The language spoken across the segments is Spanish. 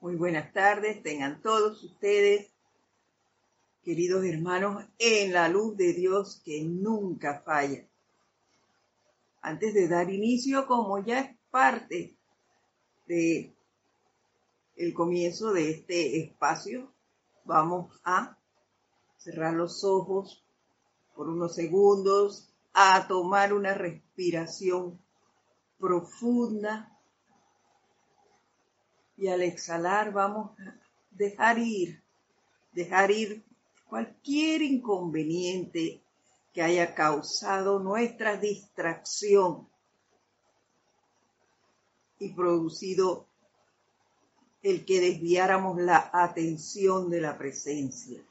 Muy buenas tardes, tengan todos ustedes, queridos hermanos, en la luz de Dios que nunca falla. Antes de dar inicio, como ya es parte de el comienzo de este espacio, vamos a cerrar los ojos por unos segundos, a tomar una respiración profunda y al exhalar vamos a dejar ir, dejar ir cualquier inconveniente que haya causado nuestra distracción y producido el que desviáramos la atención de la presencia.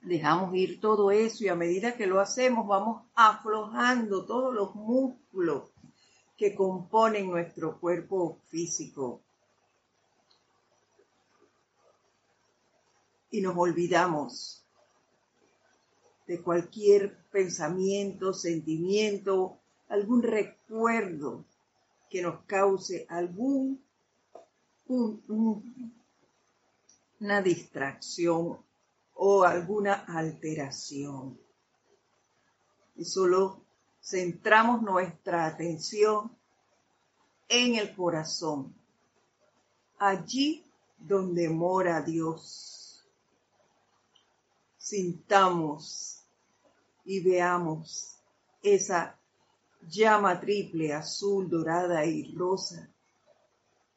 Dejamos ir todo eso y a medida que lo hacemos vamos aflojando todos los músculos que componen nuestro cuerpo físico. Y nos olvidamos de cualquier pensamiento, sentimiento, algún recuerdo que nos cause algún distracción o alguna alteración. Y solo centramos nuestra atención en el corazón, allí donde mora Dios. Sintamos y veamos esa llama triple, azul, dorada y rosa,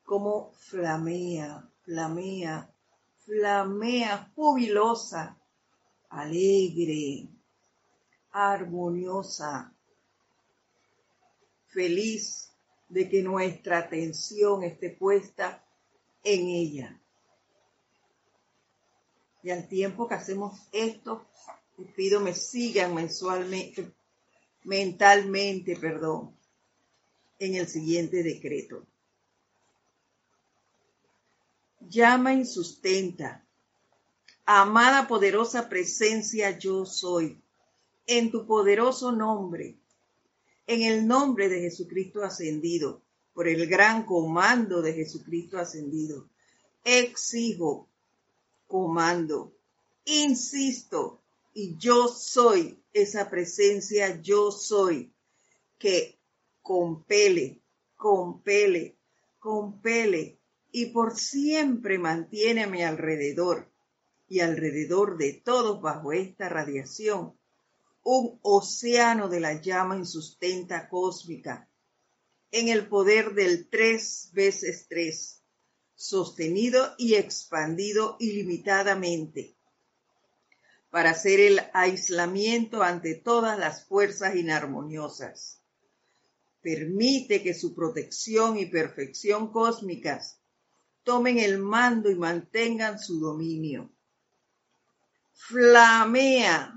como flamea, flamea, flamea, jubilosa, alegre, armoniosa, feliz de que nuestra atención esté puesta en ella. Y al tiempo que hacemos esto, les pido me sigan mensualmente, mentalmente, perdón, en el siguiente decreto. Llama y sustenta. Amada poderosa presencia yo soy. En tu poderoso nombre en el nombre de Jesucristo ascendido, por el gran comando de Jesucristo ascendido. Exijo, comando, insisto, y yo soy esa presencia, yo soy, que compele, compele, compele, y por siempre mantiene a mi alrededor y alrededor de todos bajo esta radiación un océano de la llama insustenta cósmica, en el poder del tres veces tres, sostenido y expandido ilimitadamente, para hacer el aislamiento ante todas las fuerzas inarmoniosas. Permite que su protección y perfección cósmicas tomen el mando y mantengan su dominio. Flamea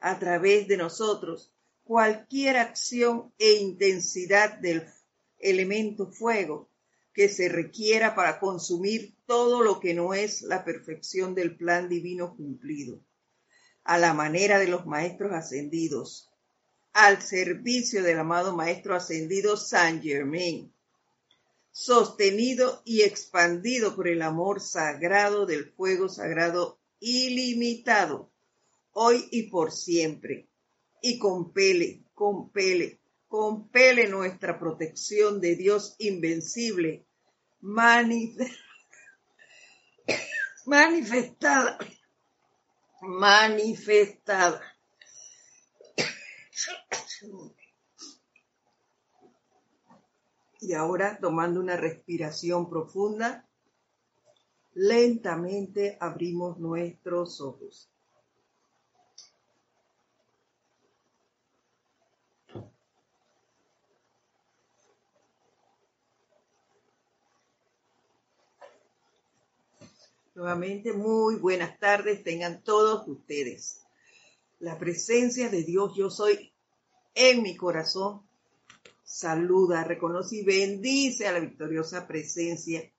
a través de nosotros. Cualquier acción e intensidad del elemento fuego que se requiera para consumir todo lo que no es la perfección del plan divino cumplido, a la manera de los maestros ascendidos, al servicio del amado maestro ascendido Saint Germain, sostenido y expandido por el amor sagrado del fuego sagrado ilimitado hoy y por siempre. Y compele, compele, compele nuestra protección de Dios invencible, manifestada, manifestada. Y ahora, tomando una respiración profunda, lentamente abrimos nuestros ojos. Nuevamente, muy buenas tardes tengan todos ustedes. La presencia de Dios yo soy en mi corazón. Saluda, reconoce y bendice a la victoriosa presencia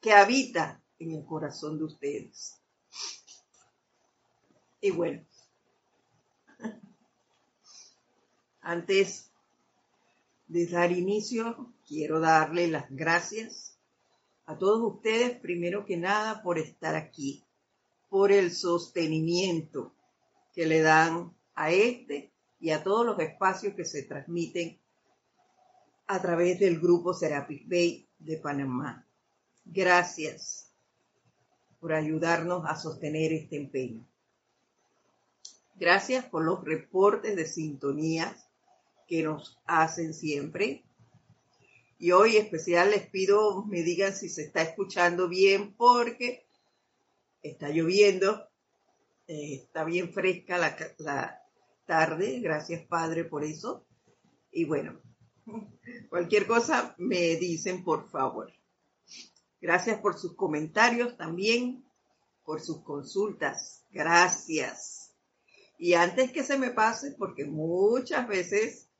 que habita en el corazón de ustedes. Y bueno, antes de dar inicio, quiero darle las gracias a todos ustedes, primero que nada, por estar aquí, por el sostenimiento que le dan a este y a todos los espacios que se transmiten a través del grupo Serapis Bay de Panamá. Gracias por ayudarnos a sostener este empeño. Gracias por los reportes de sintonías que nos hacen siempre. Y hoy especial les pido me digan si se está escuchando bien porque está lloviendo, eh, está bien fresca la, la tarde. Gracias Padre por eso. Y bueno, cualquier cosa me dicen por favor. Gracias por sus comentarios también, por sus consultas. Gracias. Y antes que se me pase, porque muchas veces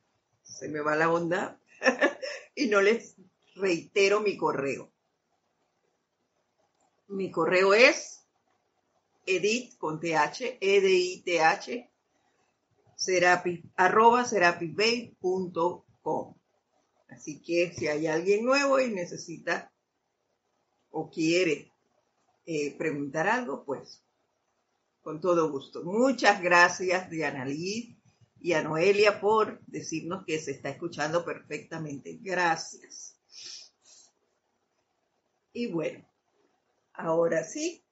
se me va la onda y no les reitero mi correo. Mi correo es edit con th, edith, serapi, arroba serapisbay.com. Así que si hay alguien nuevo y necesita o quiere eh, preguntar algo, pues con todo gusto. Muchas gracias, Diana Lee y a Noelia por decirnos que se está escuchando perfectamente. Gracias. Y bueno, ahora sí,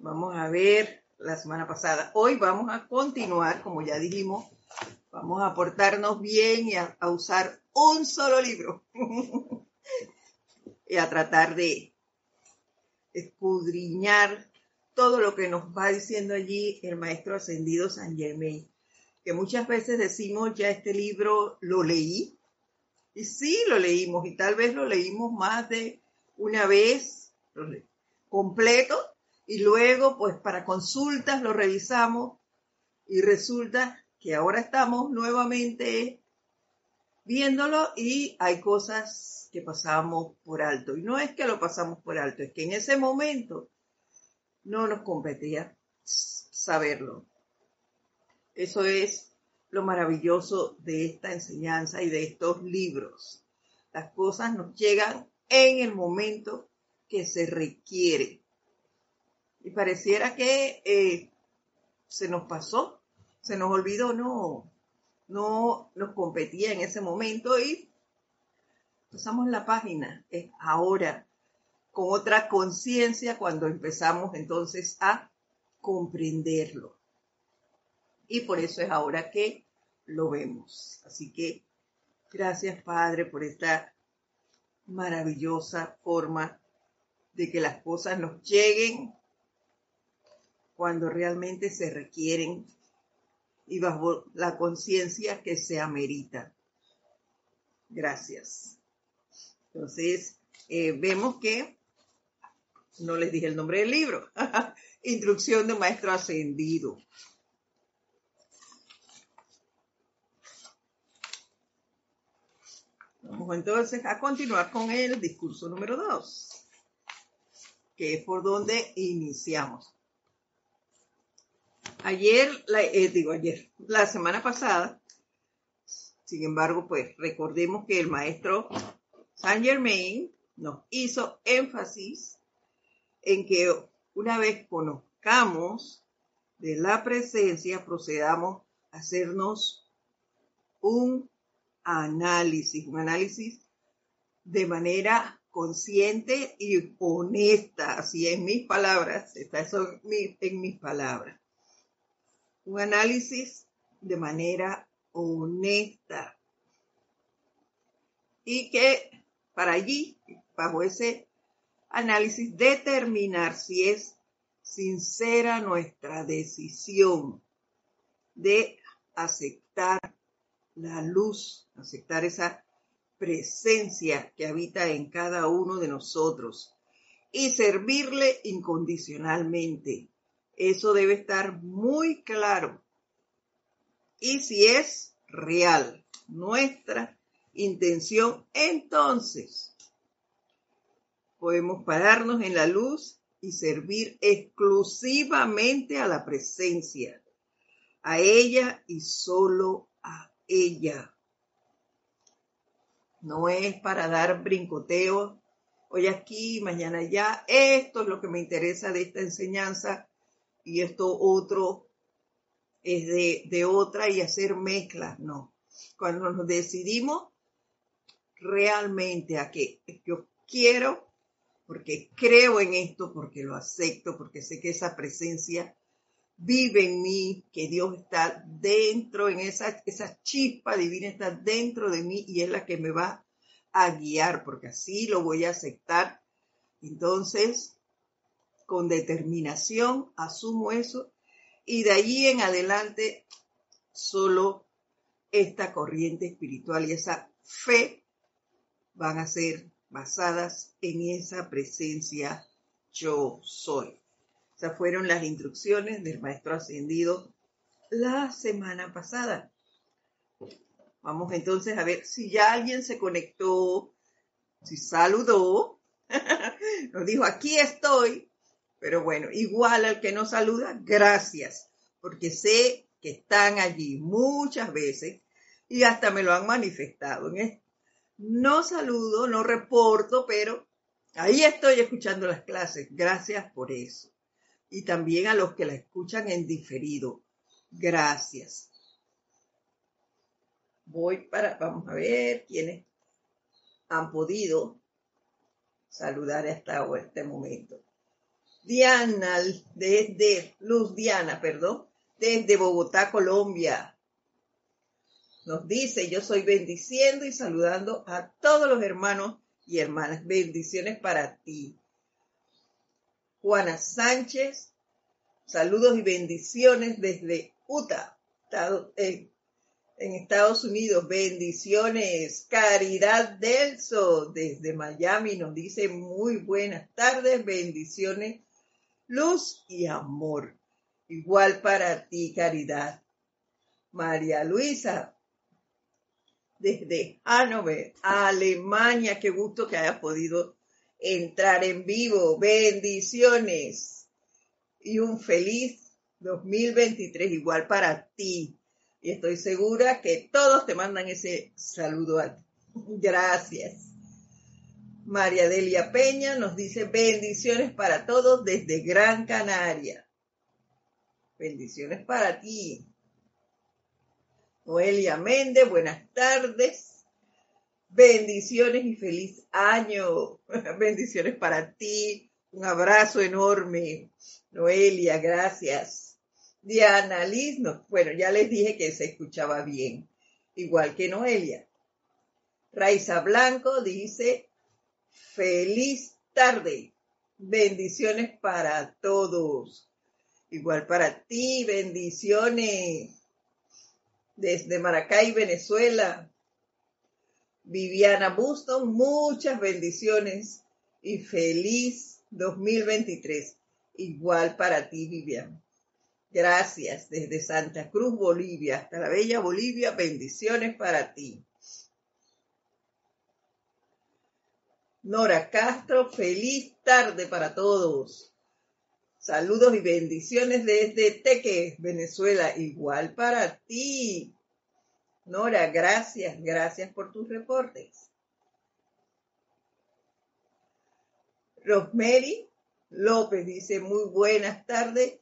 vamos a ver la semana pasada. Hoy vamos a continuar, como ya dijimos, vamos a portarnos bien y a, a usar un solo libro y a tratar de escudriñar todo lo que nos va diciendo allí el maestro ascendido San Germain, que muchas veces decimos, ya este libro lo leí, y sí lo leímos, y tal vez lo leímos más de una vez completo, y luego pues para consultas lo revisamos, y resulta que ahora estamos nuevamente viéndolo y hay cosas que pasamos por alto. Y no es que lo pasamos por alto, es que en ese momento no nos competía saberlo. Eso es lo maravilloso de esta enseñanza y de estos libros. Las cosas nos llegan en el momento que se requiere. Y pareciera que eh, se nos pasó, se nos olvidó, no, no nos competía en ese momento y pasamos la página. Es ahora, con otra conciencia cuando empezamos entonces a comprenderlo. Y por eso es ahora que lo vemos. Así que gracias Padre por esta maravillosa forma de que las cosas nos lleguen cuando realmente se requieren y bajo la conciencia que se amerita. Gracias. Entonces, eh, vemos que no les dije el nombre del libro. Instrucción de maestro ascendido. Vamos entonces a continuar con el discurso número dos, que es por donde iniciamos. Ayer, eh, digo ayer, la semana pasada, sin embargo, pues recordemos que el maestro Saint Germain nos hizo énfasis en que una vez conozcamos de la presencia, procedamos a hacernos un análisis, un análisis de manera consciente y honesta, así en mis palabras, está eso en mis palabras. Un análisis de manera honesta. Y que para allí, bajo ese análisis determinar si es sincera nuestra decisión de aceptar la luz, aceptar esa presencia que habita en cada uno de nosotros y servirle incondicionalmente. Eso debe estar muy claro. Y si es real nuestra intención, entonces podemos pararnos en la luz y servir exclusivamente a la presencia, a ella y solo a ella. No es para dar brincoteos, hoy aquí, mañana allá. Esto es lo que me interesa de esta enseñanza y esto otro es de, otra y hacer mezclas, no. Cuando nos decidimos realmente a que yo quiero, porque creo en esto, porque lo acepto, porque sé que esa presencia vive en mí, que Dios está dentro, en esa, esa chispa divina está dentro de mí y es la que me va a guiar, porque así lo voy a aceptar. Entonces, con determinación, asumo eso y de allí en adelante solo esta corriente espiritual y esa fe van a ser basadas en esa presencia yo soy. Esas fueron las instrucciones del maestro ascendido la semana pasada. Vamos entonces a ver si ya alguien se conectó, si saludó, nos dijo, aquí estoy, pero bueno, igual al que no saluda, gracias, porque sé que están allí muchas veces y hasta me lo han manifestado. No saludo, no reporto, pero ahí estoy escuchando las clases. Gracias por eso. Y también a los que la escuchan en diferido. Gracias. Voy para, vamos a ver quiénes han podido saludar hasta este momento. Diana, desde Luz Diana, perdón, desde Bogotá, Colombia nos dice, yo soy bendiciendo y saludando a todos los hermanos y hermanas. Bendiciones para ti. Juana Sánchez, saludos y bendiciones desde Utah, en, Estados Unidos. Bendiciones. Caridad Delso desde Miami nos dice muy buenas tardes, bendiciones, luz y amor. Igual para ti, Caridad. María Luisa, desde Hannover, Alemania. Qué gusto que hayas podido entrar en vivo. Bendiciones y un feliz 2023 igual para ti. Y estoy segura que todos te mandan ese saludo a ti. Gracias. María Delia Peña nos dice bendiciones para todos desde Gran Canaria. Bendiciones para ti. Noelia Méndez, buenas tardes. Bendiciones y feliz año. Bendiciones para ti. Un abrazo enorme. Noelia, gracias. Diana Liz, bueno, ya les dije que se escuchaba bien, igual que Noelia. Raiza Blanco dice, feliz tarde. Bendiciones para todos. Igual para ti, bendiciones desde Maracay, Venezuela. Viviana Buston, muchas bendiciones y feliz 2023. Igual para ti, Viviana. Gracias desde Santa Cruz, Bolivia, hasta la bella Bolivia. Bendiciones para ti. Nora Castro, feliz tarde para todos. Saludos y bendiciones desde Teque, Venezuela. Igual para ti. Nora, gracias, gracias por tus reportes. Rosemary López dice muy buenas tardes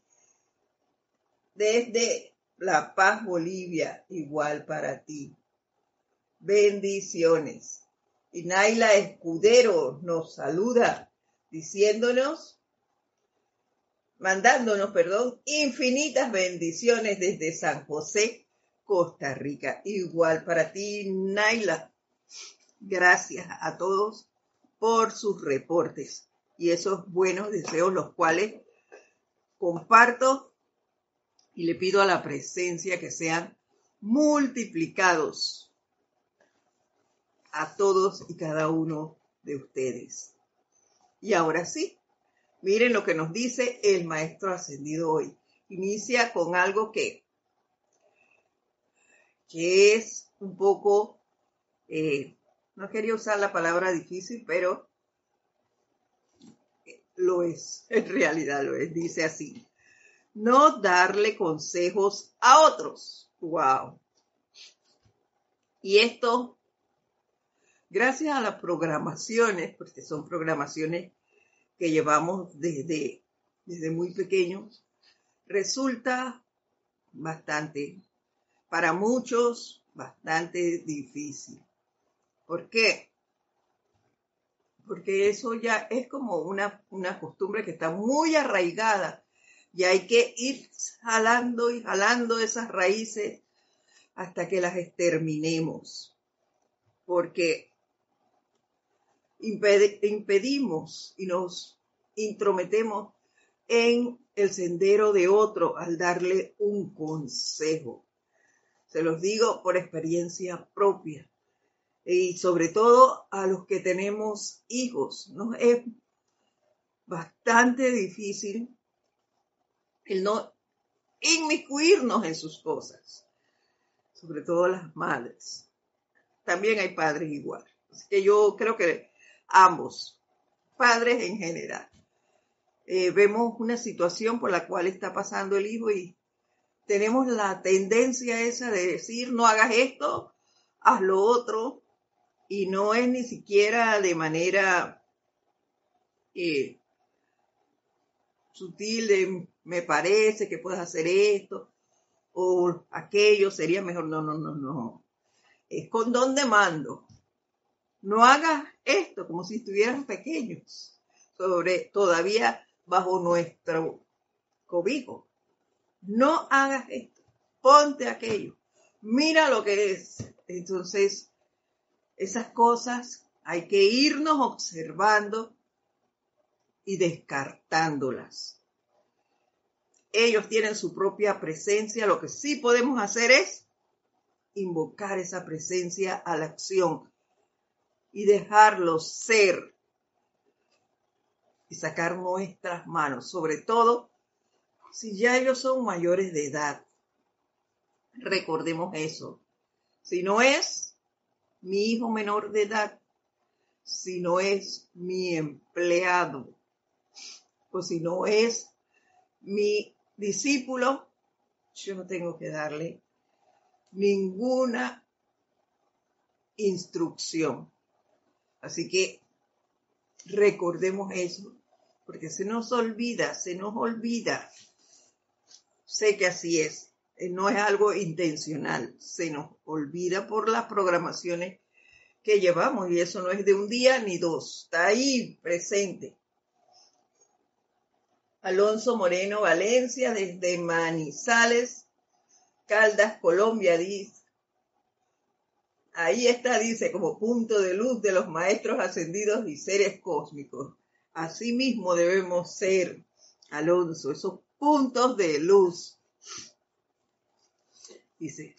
desde La Paz, Bolivia. Igual para ti. Bendiciones. Y Naila Escudero nos saluda diciéndonos mandándonos, perdón, infinitas bendiciones desde San José, Costa Rica. Igual para ti, Naila. Gracias a todos por sus reportes y esos buenos deseos, los cuales comparto y le pido a la presencia que sean multiplicados a todos y cada uno de ustedes. Y ahora sí, Miren lo que nos dice el maestro ascendido hoy. Inicia con algo que, que es un poco, eh, no quería usar la palabra difícil, pero lo es, en realidad lo es, dice así. No darle consejos a otros. Wow. Y esto gracias a las programaciones, porque son programaciones que llevamos desde, desde muy pequeños, resulta bastante, para muchos, bastante difícil. ¿Por qué? Porque eso ya es como una, una costumbre que está muy arraigada y hay que ir jalando y jalando esas raíces hasta que las exterminemos. Porque impedimos y nos intrometemos en el sendero de otro al darle un consejo. Se los digo por experiencia propia. Y sobre todo a los que tenemos hijos. ¿no? Es bastante difícil el no inmiscuirnos en sus cosas. Sobre todo las madres. También hay padres igual. Así que yo creo que ambos, padres en general. Eh, vemos una situación por la cual está pasando el hijo y tenemos la tendencia esa de decir, no hagas esto, haz lo otro, y no es ni siquiera de manera eh, sutil de me parece que puedes hacer esto o aquello, sería mejor, no, no, no, no. Es con don de mando. No hagas esto como si estuvieran pequeños, sobre todavía bajo nuestro cobijo. No hagas esto, ponte aquello, mira lo que es. Entonces, esas cosas hay que irnos observando y descartándolas. Ellos tienen su propia presencia, lo que sí podemos hacer es invocar esa presencia a la acción y dejarlos ser y sacar nuestras manos, sobre todo si ya ellos son mayores de edad. Recordemos eso. Si no es mi hijo menor de edad, si no es mi empleado, o si no es mi discípulo, yo no tengo que darle ninguna instrucción. Así que recordemos eso, porque se nos olvida, se nos olvida. Sé que así es, eh, no es algo intencional, se nos olvida por las programaciones que llevamos y eso no es de un día ni dos, está ahí presente. Alonso Moreno Valencia desde Manizales, Caldas, Colombia, dice, Ahí está, dice, como punto de luz de los maestros ascendidos y seres cósmicos. Así mismo debemos ser, Alonso, esos puntos de luz. Dice,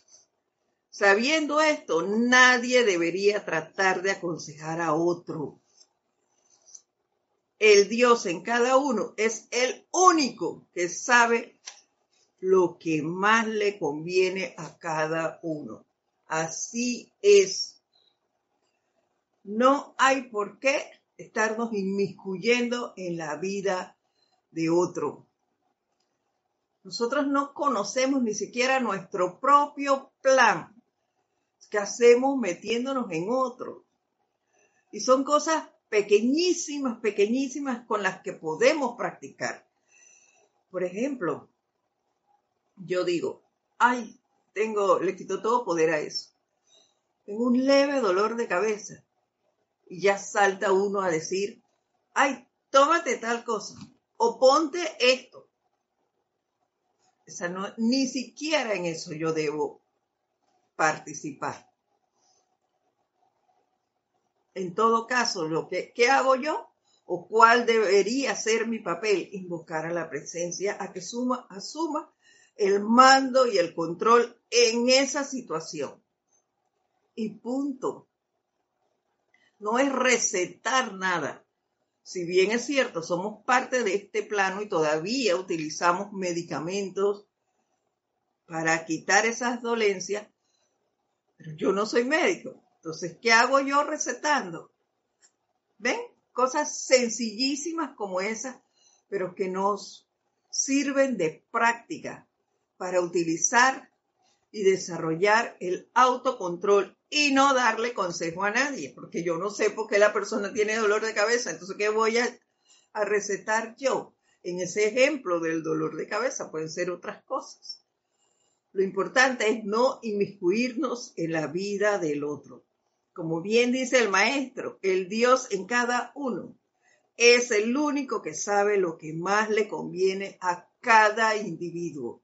sabiendo esto, nadie debería tratar de aconsejar a otro. El Dios en cada uno es el único que sabe lo que más le conviene a cada uno. Así es. No hay por qué estarnos inmiscuyendo en la vida de otro. Nosotros no conocemos ni siquiera nuestro propio plan que hacemos metiéndonos en otro. Y son cosas pequeñísimas, pequeñísimas con las que podemos practicar. Por ejemplo, yo digo, ay, tengo, le quito todo poder a eso. Tengo un leve dolor de cabeza. Y ya salta uno a decir, ay, tómate tal cosa. O ponte esto. no, ni siquiera en eso yo debo participar. En todo caso, lo que, ¿qué hago yo? ¿O cuál debería ser mi papel? Invocar a la presencia a que suma, asuma el mando y el control en esa situación. Y punto. No es recetar nada. Si bien es cierto, somos parte de este plano y todavía utilizamos medicamentos para quitar esas dolencias, pero yo no soy médico. Entonces, ¿qué hago yo recetando? ¿Ven? Cosas sencillísimas como esas, pero que nos sirven de práctica para utilizar y desarrollar el autocontrol y no darle consejo a nadie, porque yo no sé por qué la persona tiene dolor de cabeza, entonces ¿qué voy a, a recetar yo? En ese ejemplo del dolor de cabeza pueden ser otras cosas. Lo importante es no inmiscuirnos en la vida del otro. Como bien dice el maestro, el Dios en cada uno es el único que sabe lo que más le conviene a cada individuo.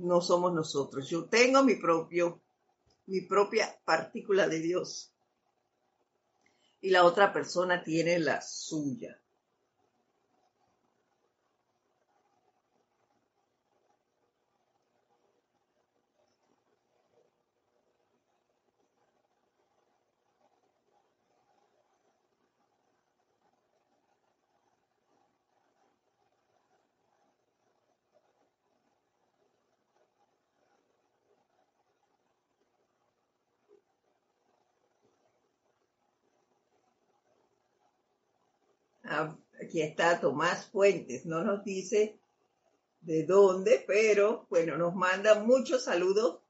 No somos nosotros. Yo tengo mi propio, mi propia partícula de Dios. Y la otra persona tiene la suya. Aquí está Tomás Fuentes, no nos dice de dónde, pero bueno, nos manda muchos saludos,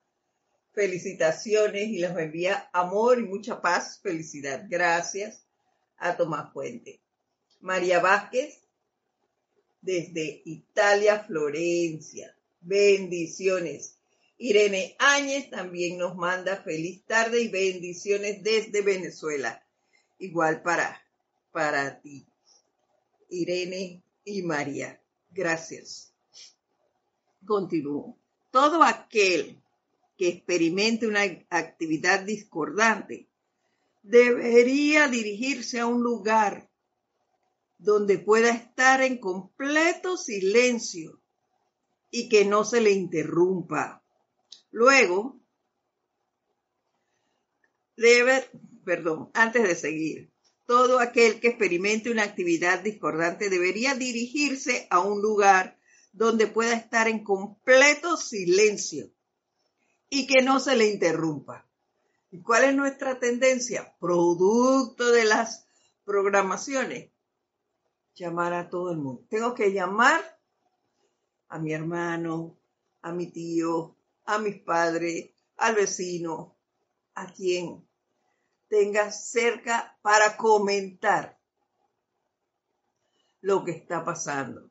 felicitaciones y les envía amor y mucha paz, felicidad. Gracias a Tomás Fuentes. María Vázquez, desde Italia, Florencia. Bendiciones. Irene Áñez también nos manda feliz tarde y bendiciones desde Venezuela. Igual para, para ti. Irene y María. Gracias. Continúo. Todo aquel que experimente una actividad discordante debería dirigirse a un lugar donde pueda estar en completo silencio y que no se le interrumpa. Luego, debe, perdón, antes de seguir, todo aquel que experimente una actividad discordante debería dirigirse a un lugar donde pueda estar en completo silencio y que no se le interrumpa. ¿Y cuál es nuestra tendencia? Producto de las programaciones. Llamar a todo el mundo. Tengo que llamar a mi hermano, a mi tío, a mis padres, al vecino, a quien tenga cerca para comentar lo que está pasando.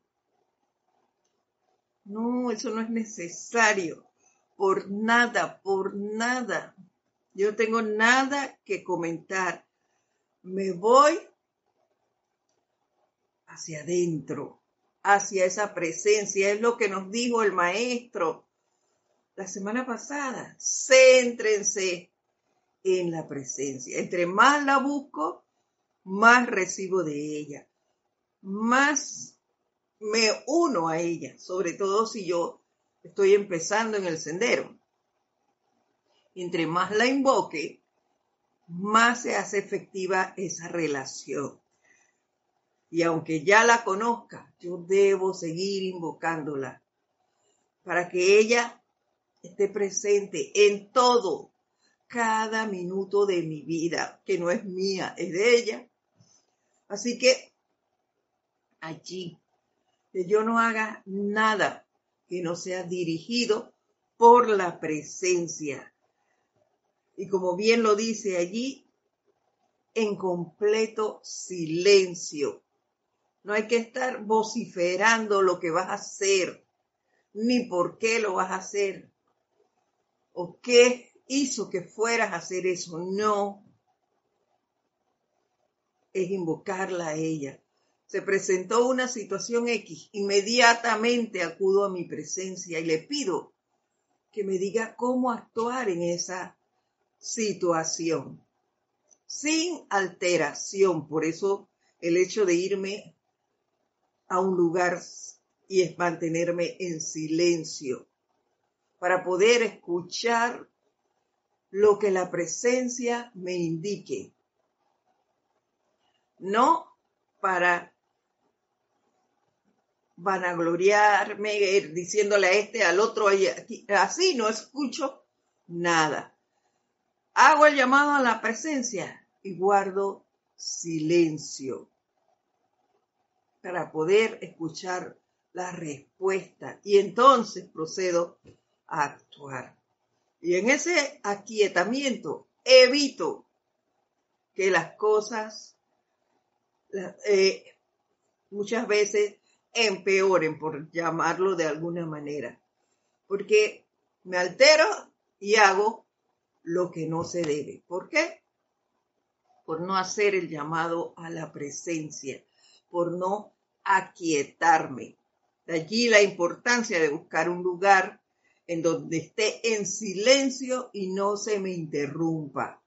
No, eso no es necesario. Por nada, por nada. Yo no tengo nada que comentar. Me voy hacia adentro, hacia esa presencia. Es lo que nos dijo el maestro la semana pasada. Céntrense en la presencia. Entre más la busco, más recibo de ella, más me uno a ella, sobre todo si yo estoy empezando en el sendero. Entre más la invoque, más se hace efectiva esa relación. Y aunque ya la conozca, yo debo seguir invocándola para que ella esté presente en todo cada minuto de mi vida, que no es mía, es de ella. Así que allí, que yo no haga nada que no sea dirigido por la presencia. Y como bien lo dice allí, en completo silencio. No hay que estar vociferando lo que vas a hacer, ni por qué lo vas a hacer, o qué hizo que fueras a hacer eso. No. Es invocarla a ella. Se presentó una situación X. Inmediatamente acudo a mi presencia y le pido que me diga cómo actuar en esa situación. Sin alteración. Por eso el hecho de irme a un lugar y es mantenerme en silencio para poder escuchar lo que la presencia me indique. No para vanagloriarme diciéndole a este, al otro, así no escucho nada. Hago el llamado a la presencia y guardo silencio para poder escuchar la respuesta y entonces procedo a actuar. Y en ese aquietamiento evito que las cosas eh, muchas veces empeoren, por llamarlo de alguna manera. Porque me altero y hago lo que no se debe. ¿Por qué? Por no hacer el llamado a la presencia, por no aquietarme. De allí la importancia de buscar un lugar en donde esté en silencio y no se me interrumpa,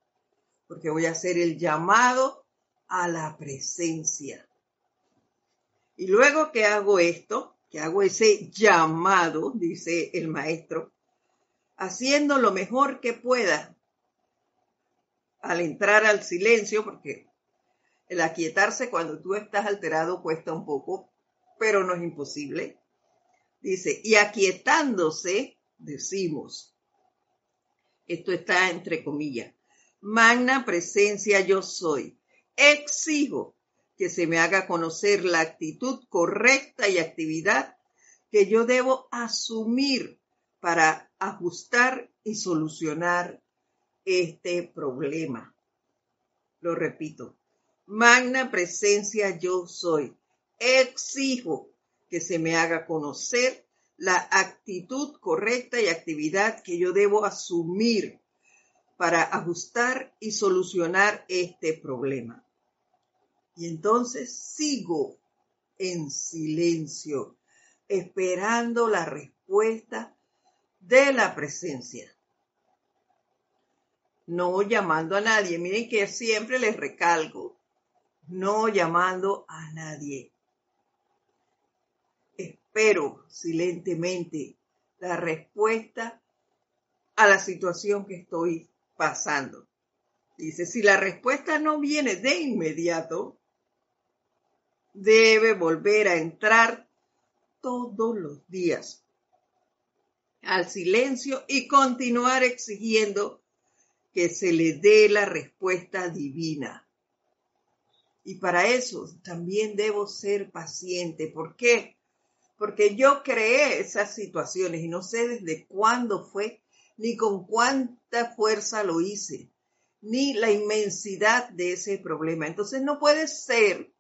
porque voy a hacer el llamado a la presencia. Y luego que hago esto, que hago ese llamado, dice el maestro, haciendo lo mejor que pueda al entrar al silencio, porque el aquietarse cuando tú estás alterado cuesta un poco, pero no es imposible. Dice, y aquietándose, decimos, esto está entre comillas, magna presencia yo soy, exijo que se me haga conocer la actitud correcta y actividad que yo debo asumir para ajustar y solucionar este problema. Lo repito, magna presencia yo soy. Exijo que se me haga conocer la actitud correcta y actividad que yo debo asumir para ajustar y solucionar este problema. Y entonces sigo en silencio, esperando la respuesta de la presencia. No llamando a nadie. Miren que siempre les recalco, no llamando a nadie. Espero silentemente la respuesta a la situación que estoy pasando. Dice, si la respuesta no viene de inmediato, debe volver a entrar todos los días al silencio y continuar exigiendo que se le dé la respuesta divina. Y para eso también debo ser paciente. ¿Por qué? Porque yo creé esas situaciones y no sé desde cuándo fue, ni con cuánta fuerza lo hice, ni la inmensidad de ese problema. Entonces no puede ser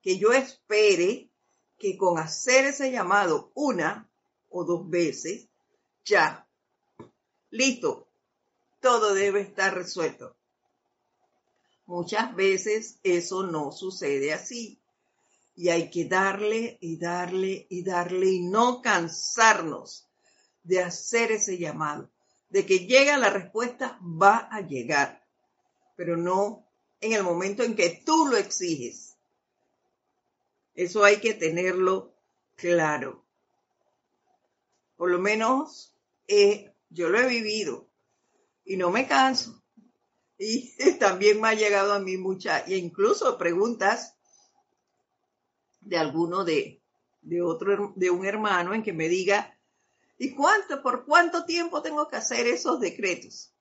que yo espere que con hacer ese llamado una o dos veces, ya, listo, todo debe estar resuelto. Muchas veces eso no sucede así. Y hay que darle y darle y darle y no cansarnos de hacer ese llamado. De que llega la respuesta, va a llegar. Pero no en el momento en que tú lo exiges. Eso hay que tenerlo claro. Por lo menos eh, yo lo he vivido y no me canso. Y también me ha llegado a mí mucha, e incluso preguntas de alguno de, de otro, de un hermano en que me diga, ¿y cuánto, por cuánto tiempo tengo que hacer esos decretos?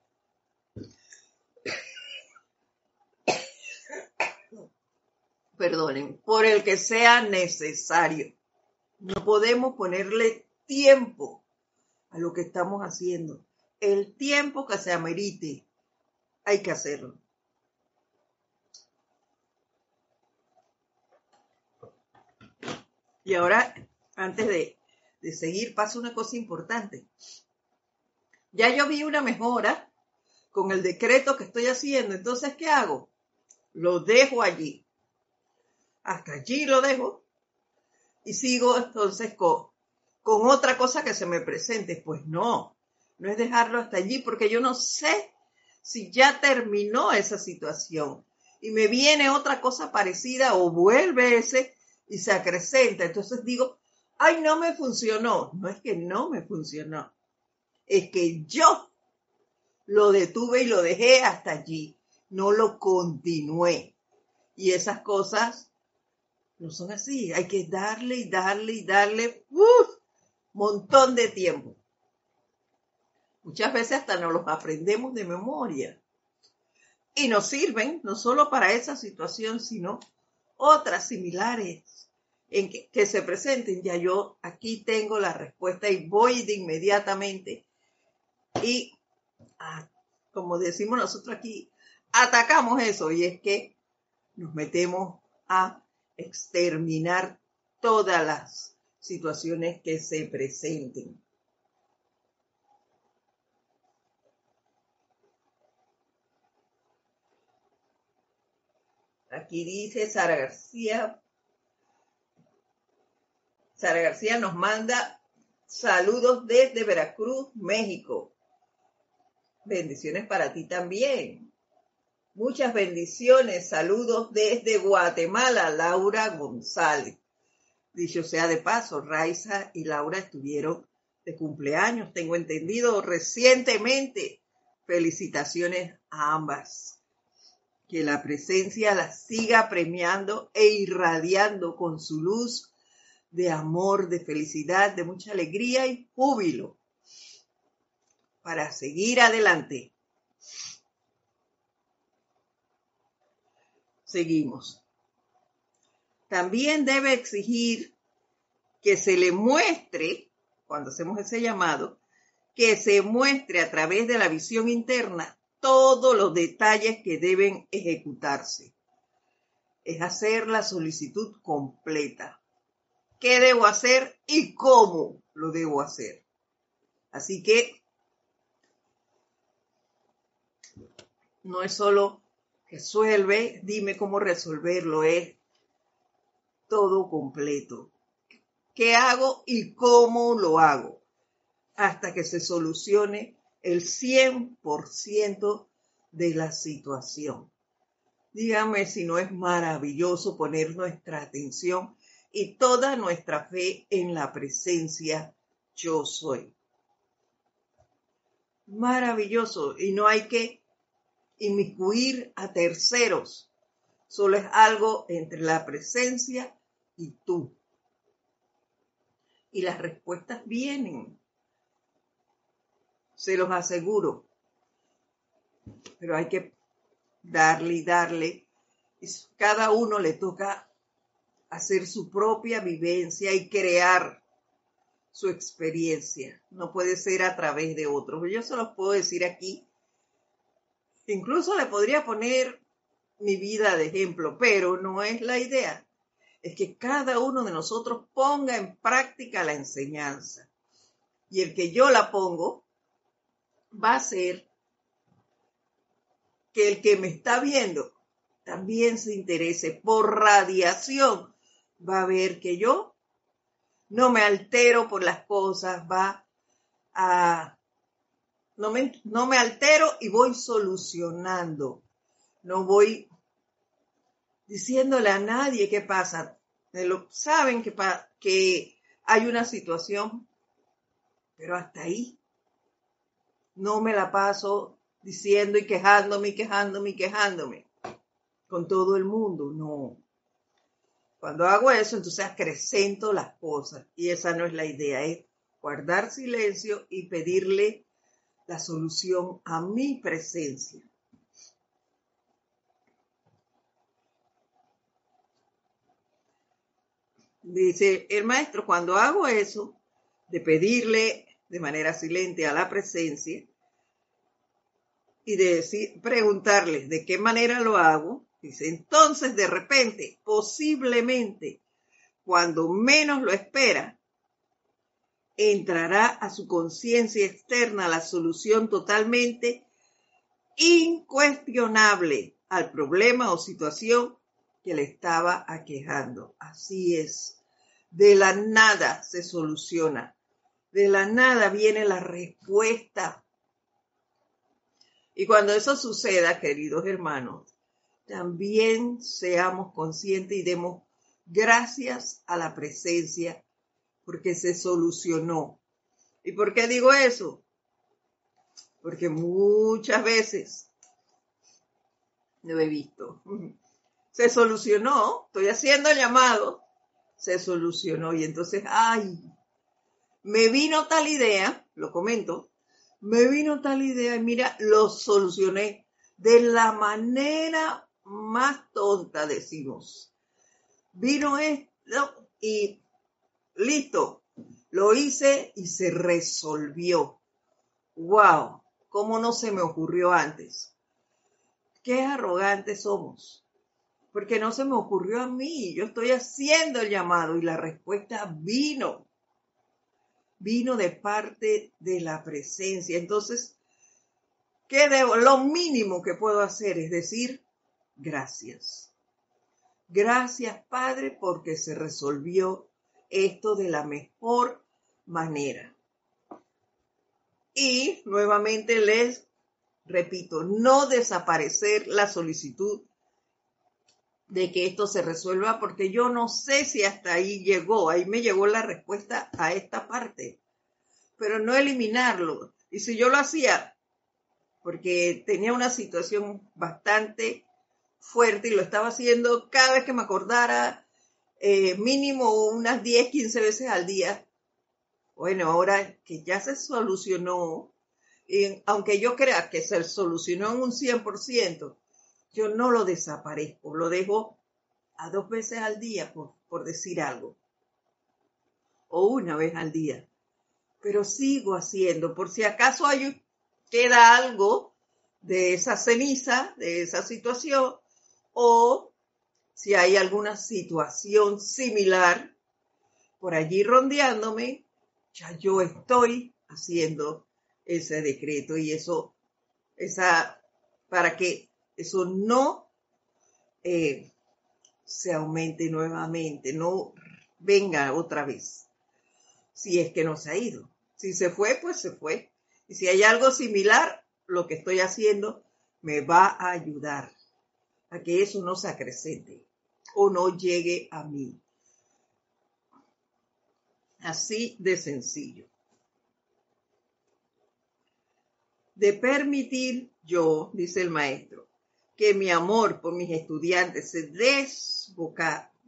Perdonen, por el que sea necesario. No podemos ponerle tiempo a lo que estamos haciendo. El tiempo que se amerite, hay que hacerlo. Y ahora, antes de, de seguir, pasa una cosa importante. Ya yo vi una mejora con el decreto que estoy haciendo, entonces, ¿qué hago? Lo dejo allí hasta allí lo dejo y sigo entonces con, con otra cosa que se me presente. Pues no, no es dejarlo hasta allí porque yo no sé si ya terminó esa situación y me viene otra cosa parecida o vuelve ese y se acrecenta. Entonces digo, ay, no me funcionó. No es que no me funcionó, es que yo lo detuve y lo dejé hasta allí, no lo continué. Y esas cosas no son así. Hay que darle y darle y darle un montón de tiempo. Muchas veces hasta nos los aprendemos de memoria. Y nos sirven no solo para esa situación, sino otras similares en que, se presenten, ya yo aquí tengo la respuesta y voy de inmediatamente. Y, ah, como decimos nosotros aquí, atacamos eso. Y es que nos metemos a exterminar todas las situaciones que se presenten. Aquí dice Sara García. Sara García nos manda saludos desde Veracruz, México. Bendiciones para ti también. Muchas bendiciones. Saludos desde Guatemala, Laura González. Dicho sea de paso, Raiza y Laura estuvieron de cumpleaños, tengo entendido, recientemente. Felicitaciones a ambas que la presencia las siga premiando e irradiando con su luz de amor, de felicidad, de mucha alegría y júbilo para seguir adelante. Seguimos. También debe exigir que se le muestre, cuando hacemos ese llamado, que se muestre a través de la visión interna todos los detalles que deben ejecutarse. Es hacer la solicitud completa. ¿Qué debo hacer y cómo lo debo hacer? Así que no es solo resuelve, dime cómo resolverlo, es todo completo. ¿Qué hago y cómo lo hago? Hasta que se solucione el 100% de la situación. Dígame si no es maravilloso poner nuestra atención y toda nuestra fe en la presencia yo soy. Maravilloso. Y no hay que inmiscuir a terceros. Solo es algo entre la presencia y tú. Y las respuestas vienen se los aseguro. Pero hay que darle y darle. Cada uno le toca hacer su propia vivencia y crear su experiencia. No puede ser a través de otros. Yo se los puedo decir aquí. Incluso le podría poner mi vida de ejemplo, pero no es la idea. Es que cada uno de nosotros ponga en práctica la enseñanza. Y el que yo la pongo, va a ser que el que me está viendo también se interese por radiación. Va a ver que yo no me altero por las cosas, va a... No me, no me altero y voy solucionando. No voy diciéndole a nadie qué pasa. Lo, saben que, que hay una situación, pero hasta ahí no me la paso diciendo y quejándome y quejándome y quejándome con todo el mundo, no. Cuando hago eso, entonces acrecento las cosas y esa no es la idea, es guardar silencio y pedirle la solución a mi presencia. Dice el maestro, cuando hago eso, de pedirle de manera silente a la presencia y de decir, preguntarles de qué manera lo hago, dice, entonces de repente, posiblemente, cuando menos lo espera, entrará a su conciencia externa la solución totalmente incuestionable al problema o situación que le estaba aquejando. Así es. De la nada se soluciona de la nada viene la respuesta. Y cuando eso suceda, queridos hermanos, también seamos conscientes y demos gracias a la presencia porque se solucionó. ¿Y por qué digo eso? Porque muchas veces lo he visto. Se solucionó, estoy haciendo el llamado, se solucionó y entonces, ay, me vino tal idea, lo comento, me vino tal idea y mira, lo solucioné de la manera más tonta, decimos. Vino esto y listo, lo hice y se resolvió. ¡Wow! ¿Cómo no se me ocurrió antes? Qué arrogantes somos. Porque no se me ocurrió a mí. Yo estoy haciendo el llamado y la respuesta vino. Vino de parte de la presencia. Entonces. Lo mínimo que puedo hacer es decir, gracias. Gracias, Padre, porque se resolvió esto de la mejor manera. Y nuevamente les repito, no desaparecer la solicitud de que esto se resuelva, porque yo no sé si hasta ahí llegó, ahí me llegó la respuesta a esta parte, pero no eliminarlo. Y si yo lo hacía, porque tenía una situación bastante fuerte y lo estaba haciendo cada vez que me acordara, eh, mínimo unas 10, 15 veces al día. Bueno, ahora que ya se solucionó, y aunque yo crea que se solucionó en un 100%, yo no lo desaparezco, lo dejo a dos veces al día, por, por decir algo, o una vez al día, pero sigo haciendo, por si acaso hay, queda algo de esa ceniza, de esa situación, o si hay alguna situación similar por allí rondeándome, ya yo estoy haciendo ese decreto y eso, esa, para que eso no eh, se aumente nuevamente, no venga otra vez, si es que no se ha ido. Si se fue, pues se fue. Y si hay algo similar, lo que estoy haciendo me va a ayudar a que eso no se acrecente o no llegue a mí. Así de sencillo. De permitir yo, dice el maestro, que mi amor por mis estudiantes se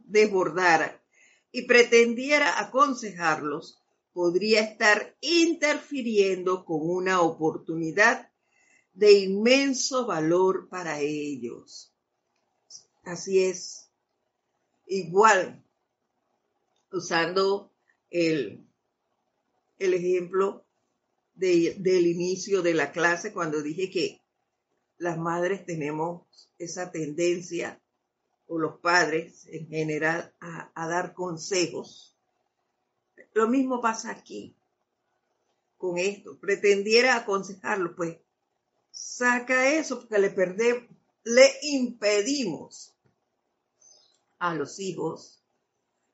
desbordara y pretendiera aconsejarlos, podría estar interfiriendo con una oportunidad de inmenso valor para ellos. Así es. Igual, usando el, el ejemplo del inicio de la clase, cuando dije que las madres tenemos esa tendencia, o los padres en general, a, dar consejos. Lo mismo pasa aquí con esto. Pretendiera aconsejarlo, pues saca eso porque le perdemos, le impedimos a los hijos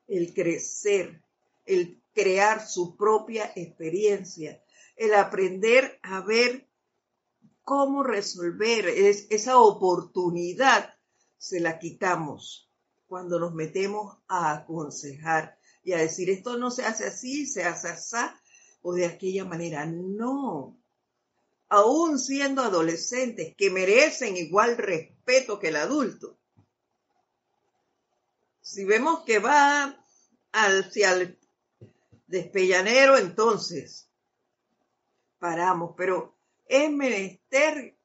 el crecer, el crear su propia experiencia, el aprender a ver cómo resolver es, esa oportunidad, se la quitamos cuando nos metemos a aconsejar y a decir esto no se hace así, se hace así o de aquella manera. No. Aún siendo adolescentes que merecen igual respeto que el adulto, si vemos que va hacia el despellanero, entonces paramos, pero es menester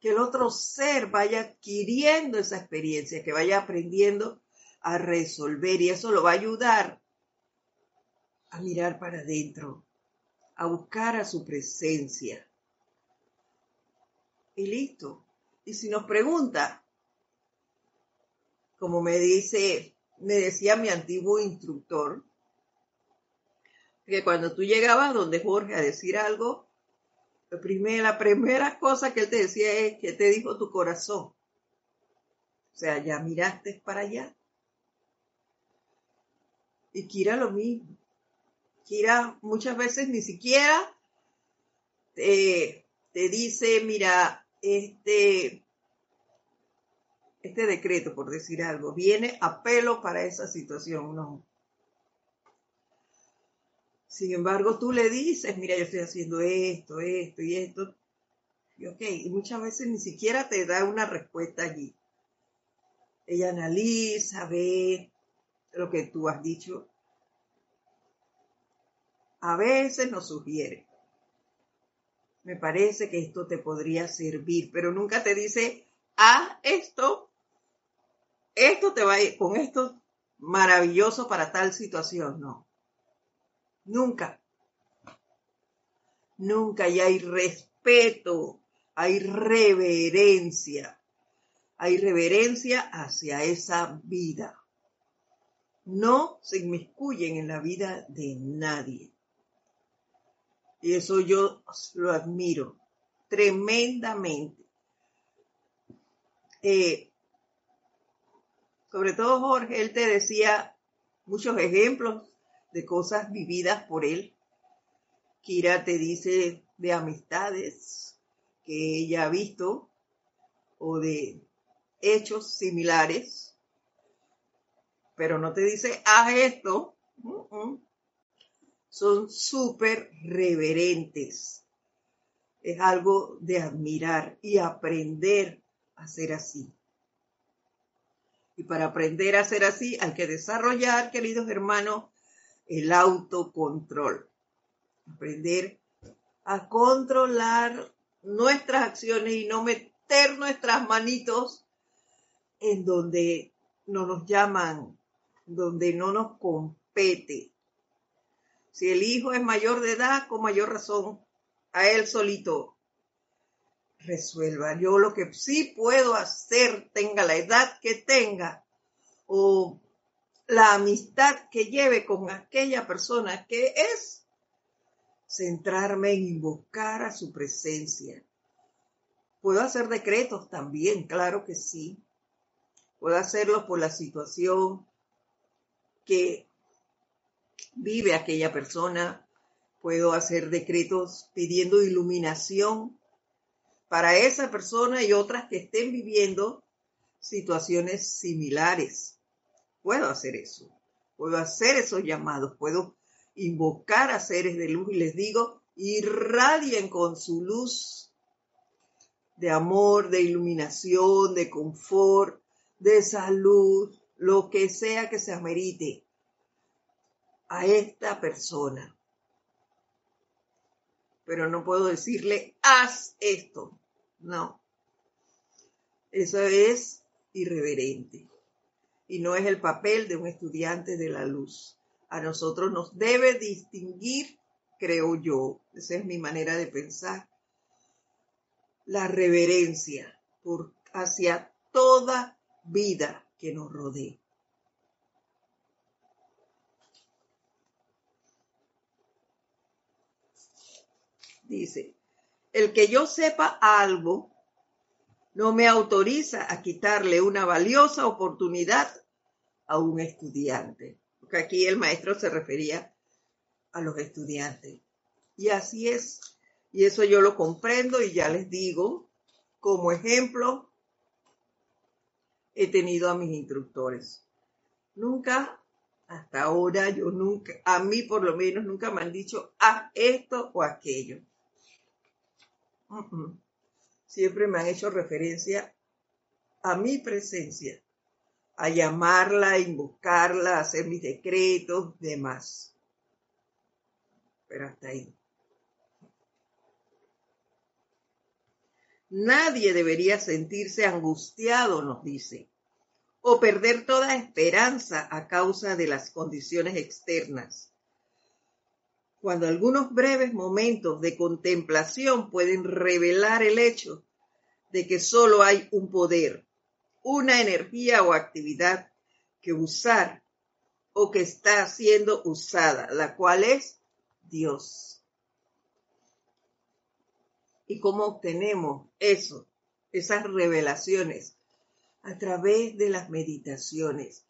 que el otro ser vaya adquiriendo esa experiencia, que vaya aprendiendo a resolver y eso lo va a ayudar a mirar para adentro, a buscar a su presencia. Y listo. Y si nos pregunta, como me dice me decía mi antiguo instructor, que cuando tú llegabas donde Jorge a decir algo, la primera, cosa que él te decía es que te dijo tu corazón. O sea, ya miraste para allá. Y Kira lo mismo. Kira muchas veces ni siquiera te, te dice, mira, este, este decreto, por decir algo, viene a pelo para esa situación, no. Sin embargo, tú le dices, mira, yo estoy haciendo esto, esto y esto. Y ok, y muchas veces ni siquiera te da una respuesta allí. Ella analiza, ve lo que tú has dicho. A veces nos sugiere. Me parece que esto te podría servir, pero nunca te dice, ah, esto esto te va a ir, con esto maravilloso para tal situación, no. Nunca. Nunca. Y hay respeto, hay reverencia. Hay reverencia hacia esa vida. No se inmiscuyen en la vida de nadie. Y eso yo lo admiro tremendamente. Eh, sobre todo Jorge, él te decía muchos ejemplos de cosas vividas por él. Kira te dice de amistades que ella ha visto o de hechos similares, pero no te dice, haz esto. Son súper reverentes. Es algo de admirar y aprender a ser así. Y para aprender a ser así hay que desarrollar, queridos hermanos, el autocontrol. Aprender a controlar nuestras acciones y no meter nuestras manitos en donde no nos llaman, donde no nos compete. Si el hijo es mayor de edad, con mayor razón, a él solito resuelva. Yo lo que sí puedo hacer, tenga la edad que tenga o la amistad que lleve con aquella persona que es centrarme en invocar a su presencia. Puedo hacer decretos también, claro que sí. Puedo hacerlo por la situación que vive aquella persona. Puedo hacer decretos pidiendo iluminación para esa persona y otras que estén viviendo situaciones similares. Puedo hacer eso, puedo hacer esos llamados, puedo invocar a seres de luz y les digo, irradien con su luz de amor, de iluminación, de confort, de salud, lo que sea que se amerite a esta persona pero no puedo decirle, haz esto. No. Eso es irreverente. Y no es el papel de un estudiante de la luz. A nosotros nos debe distinguir, creo yo, esa es mi manera de pensar, la reverencia por, hacia toda vida que nos rodee. dice, el que yo sepa algo no me autoriza a quitarle una valiosa oportunidad a un estudiante. Porque aquí el maestro se refería a los estudiantes. Y así es. Y eso yo lo comprendo y ya les digo, como ejemplo, he tenido a mis instructores. Nunca, hasta ahora, yo nunca, a mí por lo menos, nunca me han dicho, haz esto o aquello. Siempre me han hecho referencia a mi presencia, a llamarla, a invocarla, a hacer mis decretos, demás. Pero hasta ahí. Nadie debería sentirse angustiado, nos dice, o perder toda esperanza a causa de las condiciones externas cuando algunos breves momentos de contemplación pueden revelar el hecho de que solo hay un poder, una energía o actividad que usar o que está siendo usada, la cual es Dios. ¿Y cómo obtenemos eso, esas revelaciones? A través de las meditaciones.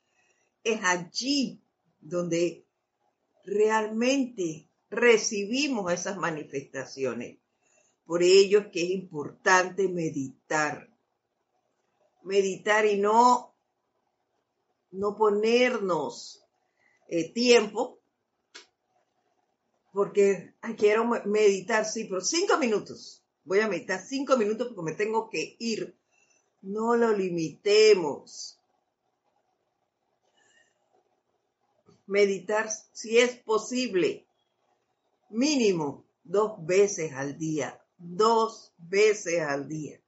Es allí donde realmente recibimos esas manifestaciones. Por ello es que es importante meditar. Meditar y no, no ponernos eh, tiempo, porque quiero meditar, sí, pero cinco minutos. Voy a meditar cinco minutos porque me tengo que ir. No lo limitemos. Meditar si es posible mínimo dos veces al día, dos veces al día.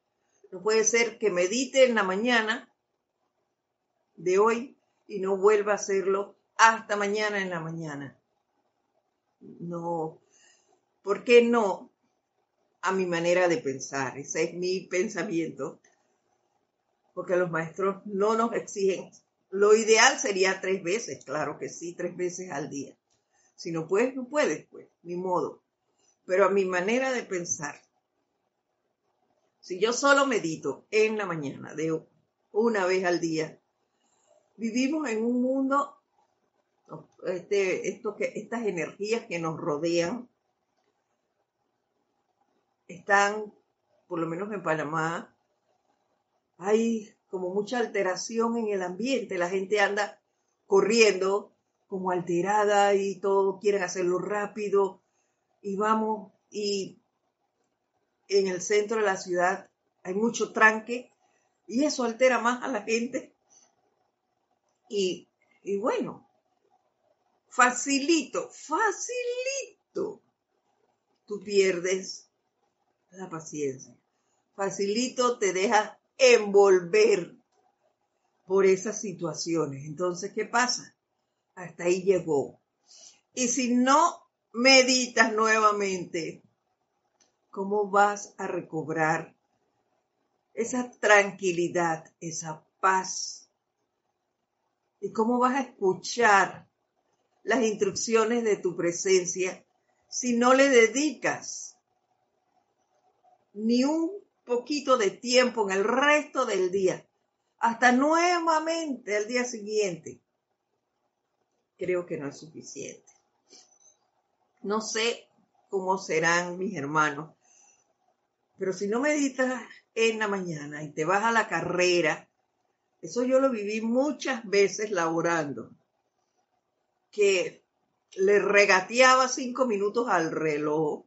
No puede ser que medite en la mañana de hoy y no vuelva a hacerlo hasta mañana en la mañana. No, ¿por qué no? A mi manera de pensar, ese es mi pensamiento, porque los maestros no nos exigen. Lo ideal sería tres veces, claro que sí, tres veces al día. Si no puedes, no puedes, pues, ni modo. Pero a mi manera de pensar, si yo solo medito en la mañana de una vez al día, vivimos en un mundo, este, esto que, estas energías que nos rodean están, por lo menos en Panamá, hay como mucha alteración en el ambiente, la gente anda corriendo como alterada y todo quieren hacerlo rápido y vamos y en el centro de la ciudad hay mucho tranque y eso altera más a la gente y, bueno, facilito, facilito, tú pierdes la paciencia. Facilito te deja envolver por esas situaciones. Entonces, ¿qué pasa? Hasta ahí llegó. Y si no meditas nuevamente, ¿cómo vas a recobrar esa tranquilidad, esa paz ¿Y cómo vas a escuchar las instrucciones de tu presencia si no le dedicas ni un poquito de tiempo en el resto del día, hasta nuevamente al día siguiente? Creo que no es suficiente. No sé cómo serán mis hermanos, pero si no meditas en la mañana y te vas a la carrera, eso yo lo viví muchas veces laborando, que le regateaba cinco minutos al reloj,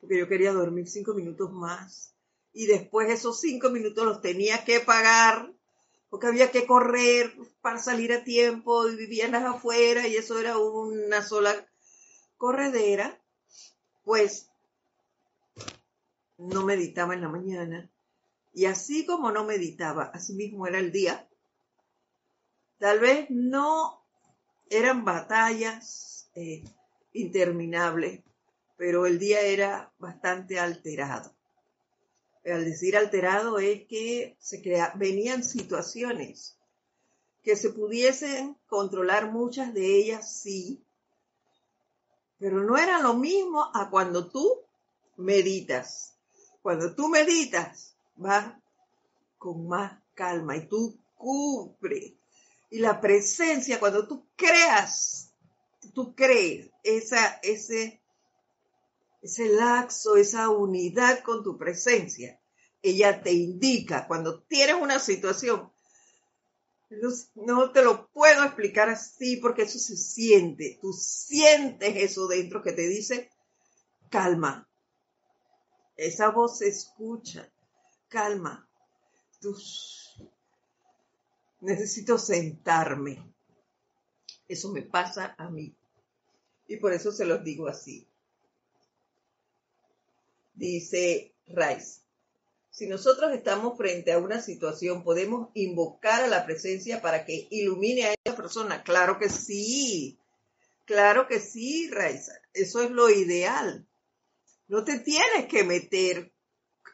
porque yo quería dormir cinco minutos más, y después esos cinco minutos los tenía que pagar, porque había que correr para salir a tiempo, y vivían las afuera, y eso era una sola corredera, pues no meditaba en la mañana, y así como no meditaba, así mismo era el día. Tal vez no eran batallas eh, interminables, pero el día era bastante alterado. Al decir alterado es que se crea, venían situaciones que se pudiesen controlar muchas de ellas, sí, pero no era lo mismo a cuando tú meditas. Cuando tú meditas, va con más calma y tú cubre. Y la presencia, cuando tú creas, tú crees ese, ese laxo, esa unidad con tu presencia, ella te indica cuando tienes una situación. No, te lo puedo explicar así porque eso se siente. Tú sientes eso dentro que te dice, calma. Esa voz se escucha calma. Necesito sentarme. Eso me pasa a mí. Y por eso se los digo así. Dice Rice, si nosotros estamos frente a una situación, podemos invocar a la presencia para que ilumine a esa persona. Claro que sí. Claro que sí, Rice. Eso es lo ideal. No te tienes que meter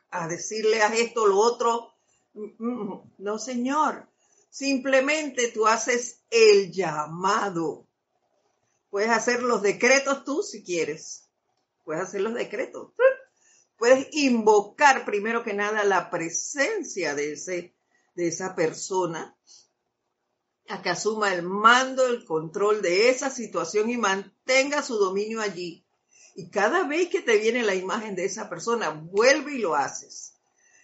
a decirle a esto, lo otro. No, señor. Simplemente tú haces el llamado. Puedes hacer los decretos tú si quieres. Puedes hacer los decretos. Puedes invocar primero que nada la presencia de, ese, de esa persona a que asuma el mando, el control de esa situación y mantenga su dominio allí y cada vez que te viene la imagen de esa persona, vuelve y lo haces.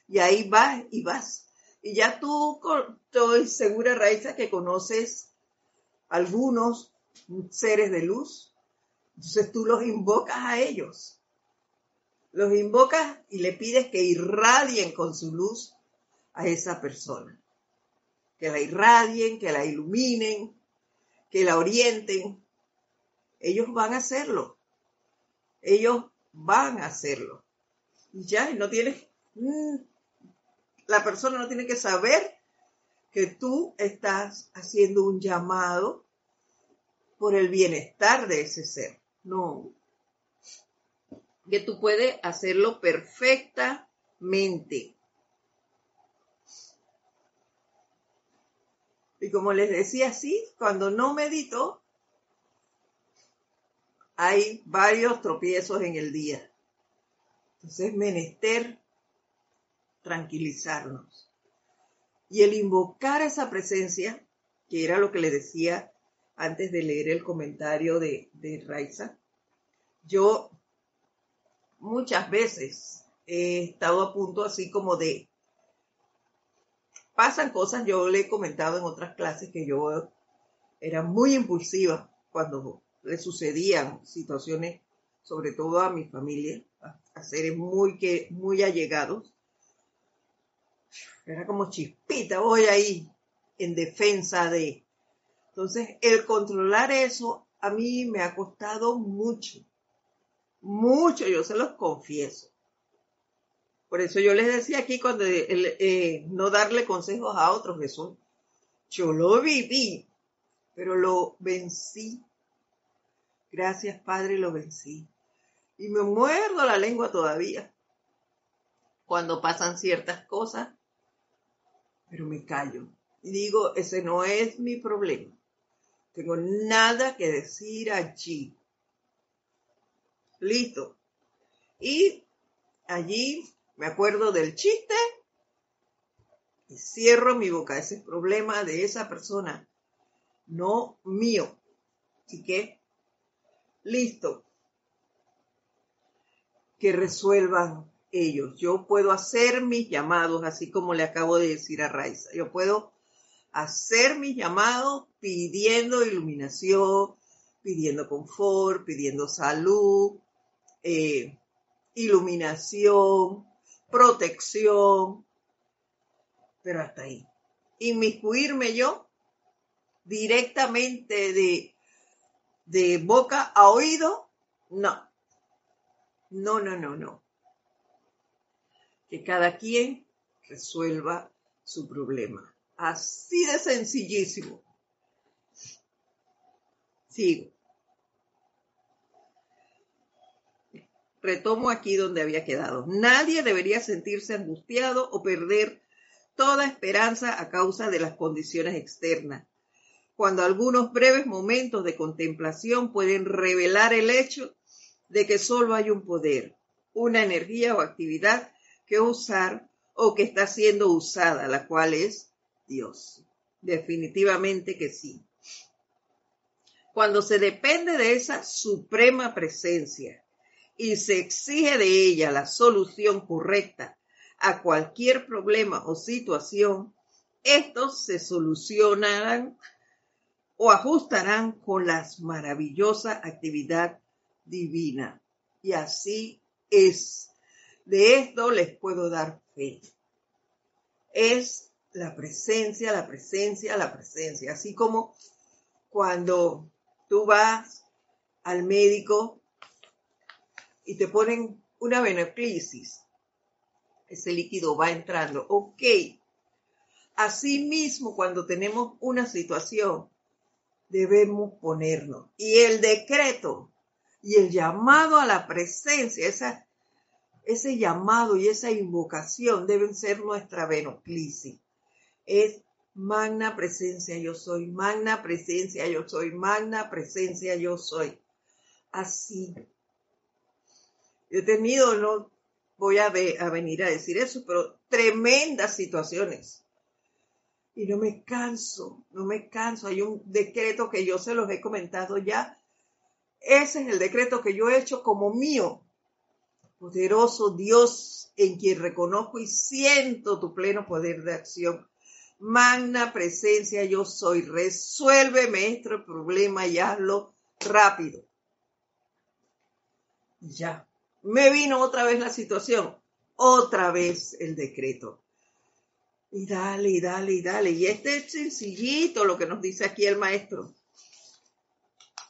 Y ahí vas y vas. Y ya tú, estoy segura, Raiza, que conoces algunos seres de luz. Entonces tú los invocas a ellos. Los invocas y le pides que irradien con su luz a esa persona. Que la irradien, que la iluminen, que la orienten. Ellos van a hacerlo ellos van a hacerlo. Y ya, no tienes, mm, la persona no tiene que saber que tú estás haciendo un llamado por el bienestar de ese ser. No. Que tú puedes hacerlo perfectamente. Y como les decía, sí, cuando no medito, hay varios tropiezos en el día. Entonces, menester tranquilizarnos. Y el invocar esa presencia, que era lo que le decía antes de leer el comentario de, de Raiza, yo muchas veces he estado a punto así como de pasan cosas, yo le he comentado en otras clases que yo era muy impulsiva cuando le sucedían situaciones, sobre todo a mi familia, a, seres muy, que, muy allegados. Era como chispita, voy ahí en defensa de... Entonces, el controlar eso a mí me ha costado mucho, mucho, yo se los confieso. Por eso yo les decía aquí cuando eh, no darle consejos a otros, eso yo lo viví, pero lo vencí. Gracias, Padre, lo vencí. Y me muerdo la lengua todavía cuando pasan ciertas cosas, pero me callo. Y digo, ese no es mi problema. Tengo nada que decir allí. Listo. Y allí me acuerdo del chiste y cierro mi boca. Ese es problema de esa persona, no mío. Así que, listo. Que resuelvan ellos. Yo puedo hacer mis llamados, así como le acabo de decir a Raiza. Yo puedo hacer mis llamados pidiendo iluminación, pidiendo confort, pidiendo salud, eh, iluminación, protección, pero hasta ahí. Inmiscuirme yo directamente de, de boca a oído, no. No, no, no, no. Que cada quien resuelva su problema. Así de sencillísimo. Sigo. Retomo aquí donde había quedado. Nadie debería sentirse angustiado o perder toda esperanza a causa de las condiciones externas. Cuando algunos breves momentos de contemplación pueden revelar el hecho de que solo hay un poder, una energía o actividad que usar o que está siendo usada, la cual es Dios. Definitivamente que sí. Cuando se depende de esa suprema presencia, y se exige de ella la solución correcta a cualquier problema o situación, estos se solucionarán o ajustarán con la maravillosa actividad divina. Y así es. De esto les puedo dar fe. Es la presencia, la presencia, la presencia. Así como cuando tú vas al médico y te ponen una venoclisis. Ese líquido va entrando. Ok. Asimismo, cuando tenemos una situación, debemos ponernos. Y el decreto y el llamado a la presencia, esa, ese llamado y esa invocación deben ser nuestra venoclisis. Es magna presencia yo soy, magna presencia yo soy, magna presencia yo soy. Así he tenido, no voy a, a venir a decir eso, pero tremendas situaciones. Y no me canso, no me canso. Hay un decreto que yo se los he comentado ya. Ese es el decreto que yo he hecho como mío. Poderoso Dios en quien reconozco y siento tu pleno poder de acción. Magna presencia yo soy. Resuélveme este problema y hazlo rápido. Ya me vino otra vez la situación, otra vez el decreto. Y dale, y dale, y dale. Y este es sencillito lo que nos dice aquí el maestro.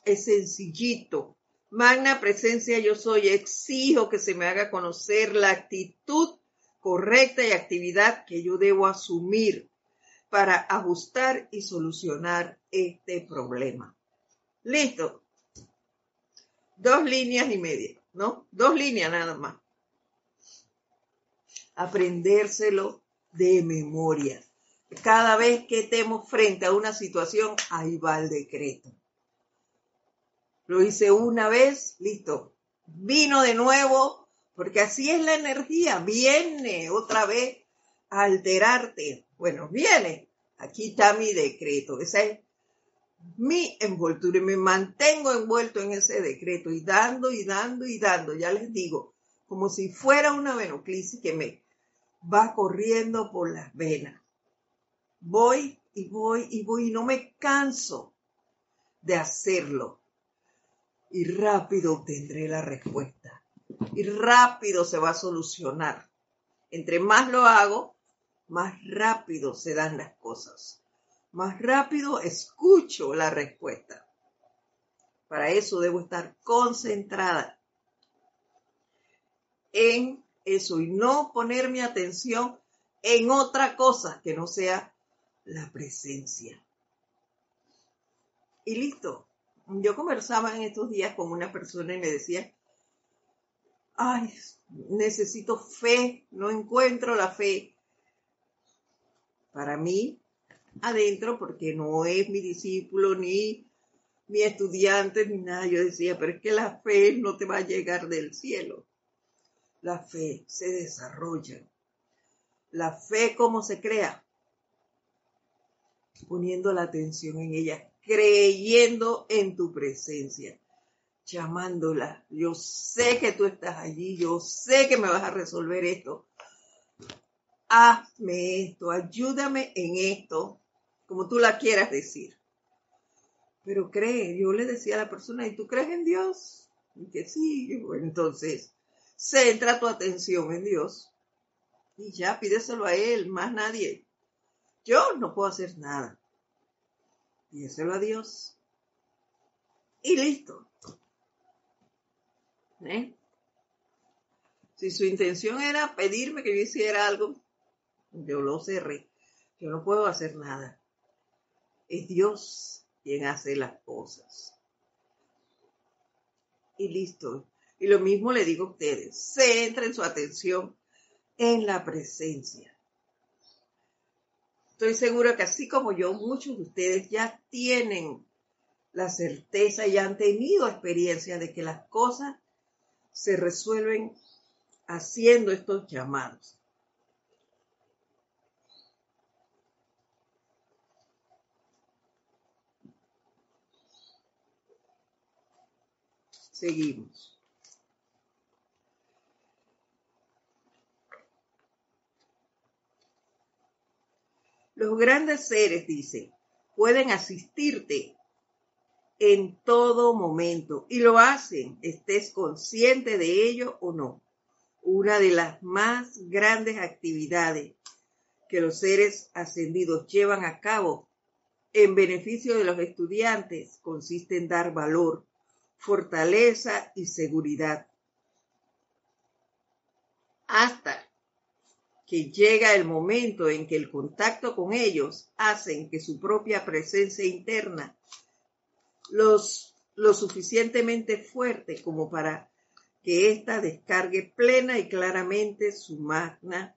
Es sencillito. Magna presencia yo soy. Exijo que se me haga conocer la actitud correcta y actividad que yo debo asumir. para ajustar y solucionar este problema. Listo. Dos líneas y media, ¿no? Dos líneas nada más. Aprendérselo de memoria. Cada vez que estemos frente a una situación, ahí va el decreto. Lo hice una vez, listo. Vino de nuevo, porque así es la energía. Viene otra vez a alterarte. Bueno, viene. Aquí está mi decreto. Esa es mi envoltura y me mantengo envuelto en ese decreto y dando y dando y dando. Ya les digo, como si fuera una venoclisis que me va corriendo por las venas. Voy y voy y voy y no me canso de hacerlo y rápido obtendré la respuesta. Y rápido se va a solucionar. Entre más lo hago, más rápido se dan las cosas. Más rápido escucho la respuesta. Para eso debo estar concentrada en eso y no poner mi atención en otra cosa que no sea la presencia. Y listo, yo conversaba en estos días con una persona y me decía, ay, necesito fe, no encuentro la fe. Para mí, adentro, porque no es mi discípulo ni mi estudiante ni nada, yo decía, pero es que la fe no te va a llegar del cielo. La fe se desarrolla. La fe, ¿cómo se crea? Poniendo la atención en ella, creyendo en tu presencia, llamándola. Yo sé que tú estás allí, yo sé que me vas a resolver esto. Hazme esto, ayúdame en esto, como tú la quieras decir. Pero cree, yo le decía a la persona, ¿y tú crees en Dios? Y que sí, entonces, centra tu atención en Dios y ya pídeselo a Él, más nadie. Yo no puedo hacer nada pídeselo a Dios. Y listo. ¿Eh? Si su intención era pedirme que yo hiciera algo, yo lo cerré. Yo no puedo hacer nada. Es Dios quien hace las cosas. Y listo. Y lo mismo le digo a ustedes. Centren su atención en la presencia. Estoy segura que así como yo, muchos de ustedes ya tienen la certeza y han tenido experiencia de que las cosas se resuelven haciendo estos llamados. Seguimos. Los grandes seres, dice, pueden asistirte en todo momento y lo hacen, estés consciente de ello o no. Una de las más grandes actividades que los seres ascendidos llevan a cabo en beneficio de los estudiantes consiste en dar valor, fortaleza y seguridad hasta que llega el momento en que el contacto con ellos hacen que su propia presencia interna los lo suficientemente fuerte como para que ésta descargue plena y claramente su magna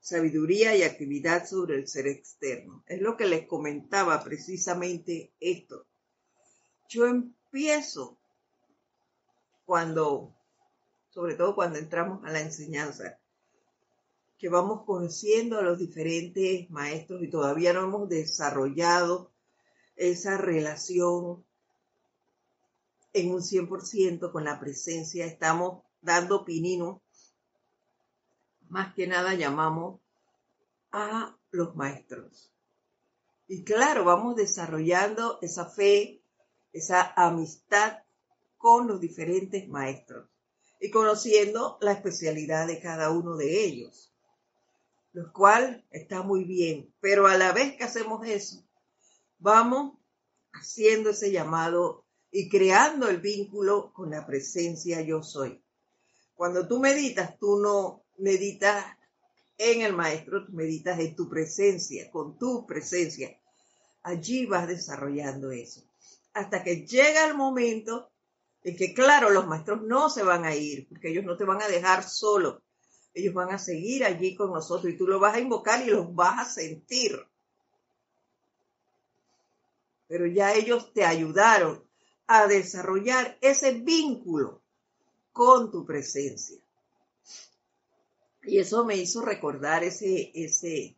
sabiduría y actividad sobre el ser externo. Es lo que les comentaba precisamente esto. Yo empiezo cuando, sobre todo cuando entramos a la enseñanza, que vamos conociendo a los diferentes maestros y todavía no hemos desarrollado esa relación en un 100% con la presencia. Estamos dando pinino. Más que nada llamamos a los maestros. Y claro, vamos desarrollando esa fe, esa amistad con los diferentes maestros y conociendo la especialidad de cada uno de ellos lo cual está muy bien, pero a la vez que hacemos eso, vamos haciendo ese llamado y creando el vínculo con la presencia yo soy. Cuando tú meditas, tú no meditas en el Maestro, tú meditas en tu presencia, con tu presencia. Allí vas desarrollando eso. Hasta que llega el momento en que, claro, los maestros no se van a ir, porque ellos no te van a dejar solo. Ellos van a seguir allí con nosotros y tú los vas a invocar y los vas a sentir. Pero ya ellos te ayudaron a desarrollar ese vínculo con tu presencia. Y eso me hizo recordar ese, ese,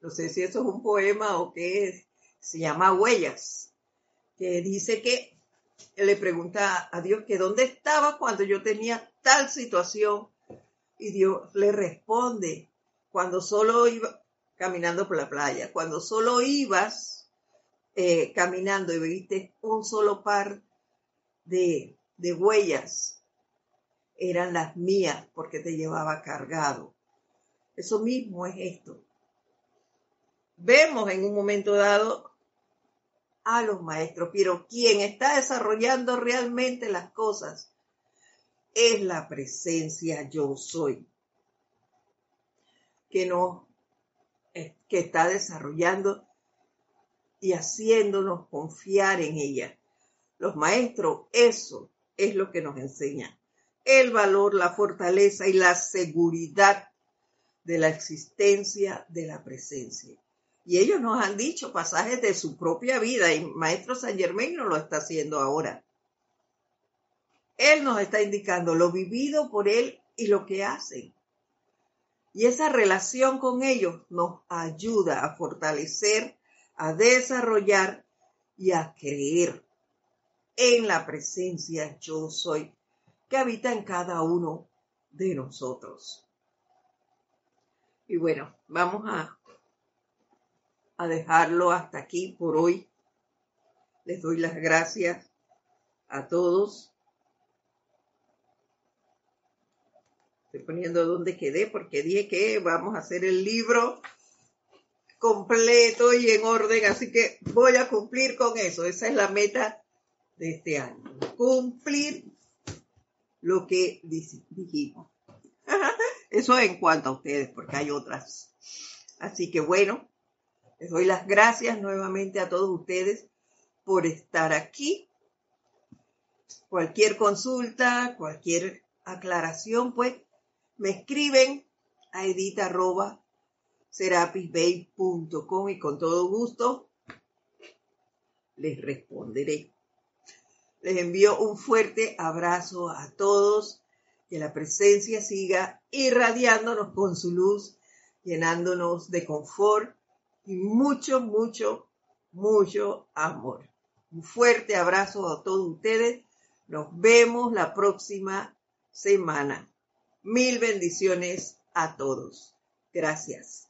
no sé si eso es un poema o qué se llama Huellas, que dice que le pregunta a Dios que dónde estaba cuando yo tenía tal situación y Dios le responde cuando solo iba caminando por la playa, cuando solo ibas eh, caminando y viste un solo par de, de huellas, eran las mías porque te llevaba cargado. Eso mismo es esto. Vemos en un momento dado a los maestros, pero quien está desarrollando realmente las cosas es la presencia yo soy, que no que está desarrollando y haciéndonos confiar en ella. Los maestros, eso es lo que nos enseñan. El valor, la fortaleza y la seguridad de la existencia de la presencia. Y ellos nos han dicho pasajes de su propia vida y Maestro San Germain no lo está haciendo ahora. Él nos está indicando lo vivido por él y lo que hacen. Y esa relación con ellos nos ayuda a fortalecer, a desarrollar y a creer en la presencia yo soy que habita en cada uno de nosotros. Y bueno, vamos a a dejarlo hasta aquí por hoy. Les doy las gracias a todos. Estoy poniendo donde quedé porque dije que vamos a hacer el libro completo y en orden, así que voy a cumplir con eso. Esa es la meta de este año. Cumplir lo que dijimos. Eso en cuanto a ustedes, porque hay otras. Así que bueno, les doy las gracias nuevamente a todos ustedes por estar aquí. Cualquier consulta, cualquier aclaración, pues me escriben a edita.serapisbay.com y con todo gusto les responderé. Les envío un fuerte abrazo a todos, que la presencia siga irradiándonos con su luz, llenándonos de confort y mucho, mucho, mucho amor. Un fuerte abrazo a todos ustedes. Nos vemos la próxima semana. Mil bendiciones a todos. Gracias.